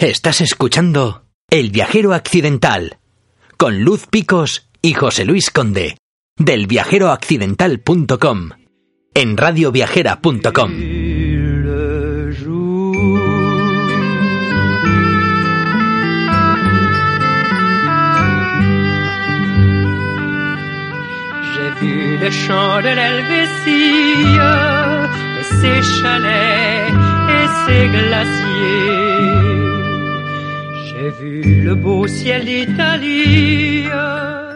Estás escuchando El viajero accidental con Luz Picos y José Luis Conde del viajeroaccidental.com en radioviajera.com. Le de l'Helvétie et ses chalets et ses.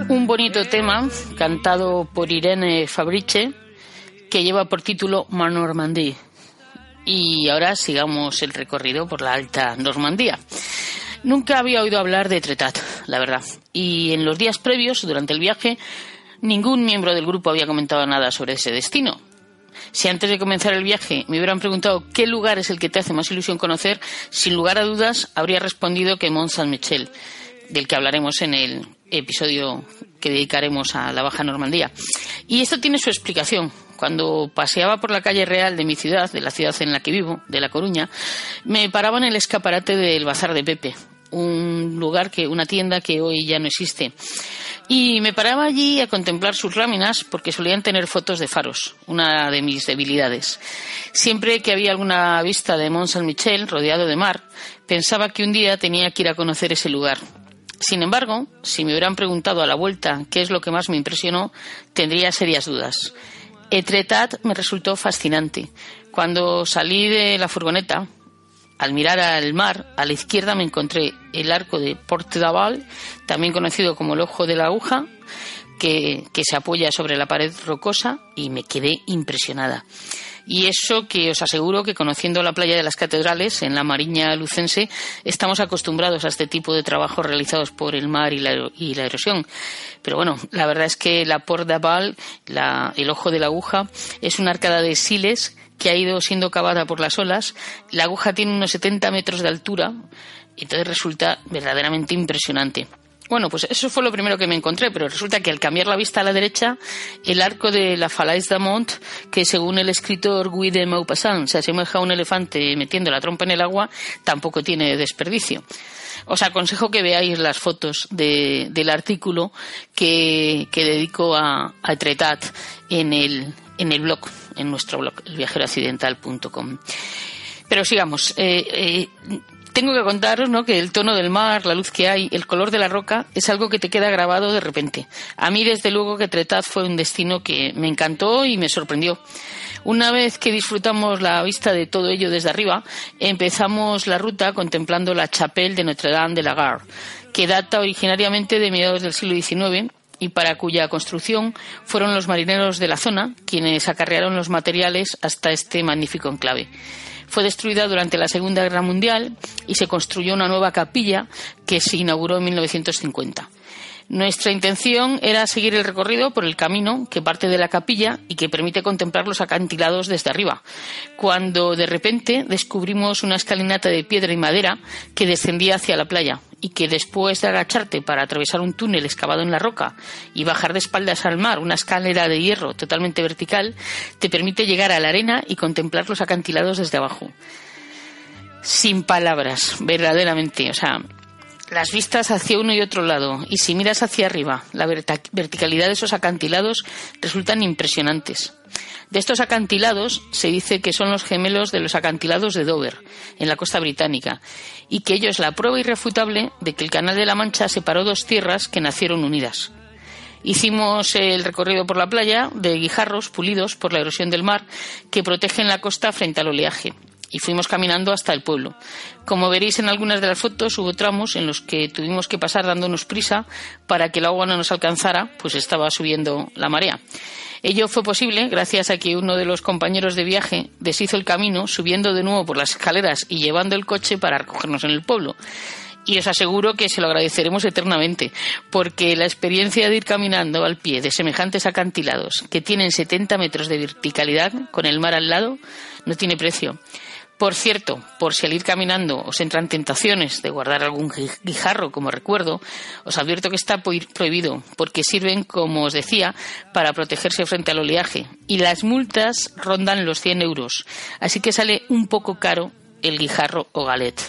Un bonito tema cantado por Irene Fabrice que lleva por título Ma Normandie. Y ahora sigamos el recorrido por la Alta Normandía. Nunca había oído hablar de Tretat, la verdad. Y en los días previos, durante el viaje, ningún miembro del grupo había comentado nada sobre ese destino. Si antes de comenzar el viaje me hubieran preguntado qué lugar es el que te hace más ilusión conocer, sin lugar a dudas habría respondido que Mont Saint-Michel, del que hablaremos en el episodio que dedicaremos a la Baja Normandía. Y esto tiene su explicación. Cuando paseaba por la calle real de mi ciudad, de la ciudad en la que vivo, de La Coruña, me paraba en el escaparate del Bazar de Pepe, un lugar que, una tienda que hoy ya no existe. Y me paraba allí a contemplar sus láminas porque solían tener fotos de faros, una de mis debilidades. Siempre que había alguna vista de Mont Saint-Michel rodeado de mar, pensaba que un día tenía que ir a conocer ese lugar. Sin embargo, si me hubieran preguntado a la vuelta qué es lo que más me impresionó, tendría serias dudas. Etretat me resultó fascinante. Cuando salí de la furgoneta, al mirar al mar, a la izquierda me encontré el arco de Port d'Aval, también conocido como el ojo de la aguja, que, que se apoya sobre la pared rocosa y me quedé impresionada. Y eso que os aseguro que conociendo la playa de las catedrales en la Mariña Lucense estamos acostumbrados a este tipo de trabajos realizados por el mar y la, y la erosión. Pero bueno, la verdad es que la Port d'Aval, el ojo de la aguja, es una arcada de siles que ha ido siendo cavada por las olas. La aguja tiene unos 70 metros de altura, entonces resulta verdaderamente impresionante. Bueno, pues eso fue lo primero que me encontré, pero resulta que al cambiar la vista a la derecha, el arco de la Falaise d'Amont, que según el escritor Guy de Maupassant se asemeja a un elefante metiendo la trompa en el agua, tampoco tiene desperdicio. Os aconsejo que veáis las fotos de- del artículo que, que dedico a, a Tretat en el, en el blog, en nuestro blog, elviajeroaccidental.com. Pero sigamos. Eh, eh, tengo que contaros ¿no? que el tono del mar, la luz que hay, el color de la roca es algo que te queda grabado de repente. A mí, desde luego, que Tretat fue un destino que me encantó y me sorprendió. Una vez que disfrutamos la vista de todo ello desde arriba, empezamos la ruta contemplando la Chapelle de Notre-Dame de la Gare, que data originariamente de mediados del siglo XIX y para cuya construcción fueron los marineros de la zona quienes acarrearon los materiales hasta este magnífico enclave. Fue destruida durante la Segunda Guerra Mundial y se construyó una nueva capilla que se inauguró en 1950. Nuestra intención era seguir el recorrido por el camino que parte de la capilla y que permite contemplar los acantilados desde arriba, cuando de repente descubrimos una escalinata de piedra y madera que descendía hacia la playa y que después de agacharte para atravesar un túnel excavado en la roca y bajar de espaldas al mar una escalera de hierro totalmente vertical, te permite llegar a la arena y contemplar los acantilados desde abajo. Sin palabras, verdaderamente. O sea, las vistas hacia uno y otro lado, y si miras hacia arriba, la verticalidad de esos acantilados resultan impresionantes. De estos acantilados se dice que son los gemelos de los acantilados de Dover, en la costa británica, y que ello es la prueba irrefutable de que el Canal de la Mancha separó dos tierras que nacieron unidas. Hicimos el recorrido por la playa de guijarros pulidos por la erosión del mar que protegen la costa frente al oleaje y fuimos caminando hasta el pueblo. Como veréis en algunas de las fotos hubo tramos en los que tuvimos que pasar dándonos prisa para que el agua no nos alcanzara, pues estaba subiendo la marea. Ello fue posible gracias a que uno de los compañeros de viaje deshizo el camino subiendo de nuevo por las escaleras y llevando el coche para recogernos en el pueblo. y os aseguro que se lo agradeceremos eternamente, porque la experiencia de ir caminando al pie de semejantes acantilados que tienen 70 metros de verticalidad con el mar al lado no tiene precio. Por cierto, por si al ir caminando os entran tentaciones de guardar algún guijarro como recuerdo, os advierto que está prohibido porque sirven, como os decía, para protegerse frente al oleaje y las multas rondan los 100 euros, así que sale un poco caro el guijarro o galet.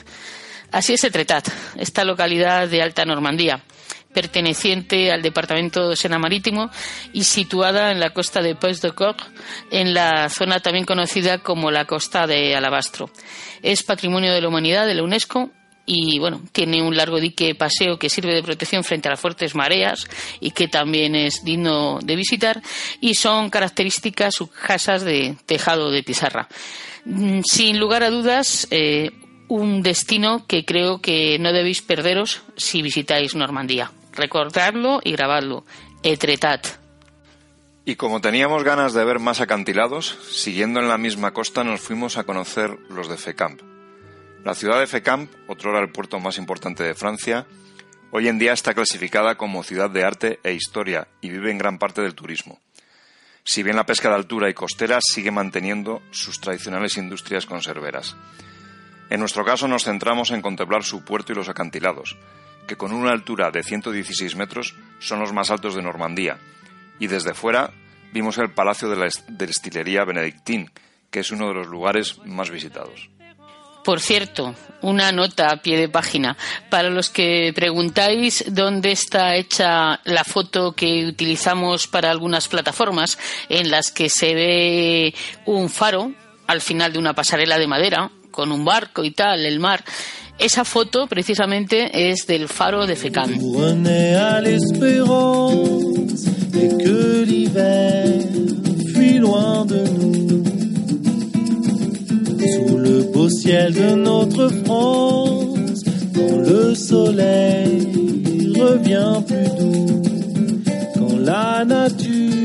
Así es Etretat, esta localidad de Alta Normandía, perteneciente al departamento de Sena Marítimo y situada en la costa de Pays de Coq, en la zona también conocida como la costa de Alabastro. Es patrimonio de la humanidad de la UNESCO y bueno, tiene un largo dique paseo que sirve de protección frente a las fuertes mareas y que también es digno de visitar y son características sus casas de tejado de pizarra. Mm, sin lugar a dudas, eh, un destino que creo que no debéis perderos si visitáis Normandía. Recordadlo y grabadlo. Etretat. Y como teníamos ganas de ver más acantilados, siguiendo en la misma costa nos fuimos a conocer los de Fecamp. La ciudad de Fecamp, otro el puerto más importante de Francia, hoy en día está clasificada como ciudad de arte e historia y vive en gran parte del turismo. Si bien la pesca de altura y costera sigue manteniendo sus tradicionales industrias conserveras. En nuestro caso nos centramos en contemplar su puerto y los acantilados, que con una altura de 116 metros son los más altos de Normandía, y desde fuera vimos el Palacio de la Destilería Benedictín, que es uno de los lugares más visitados. Por cierto, una nota a pie de página. Para los que preguntáis dónde está hecha la foto que utilizamos para algunas plataformas, en las que se ve un faro al final de una pasarela de madera, con un barco y tal, el mar. Esa foto precisamente es del faro de beau ciel de notre France, quand le soleil revient plus doux, quand la nature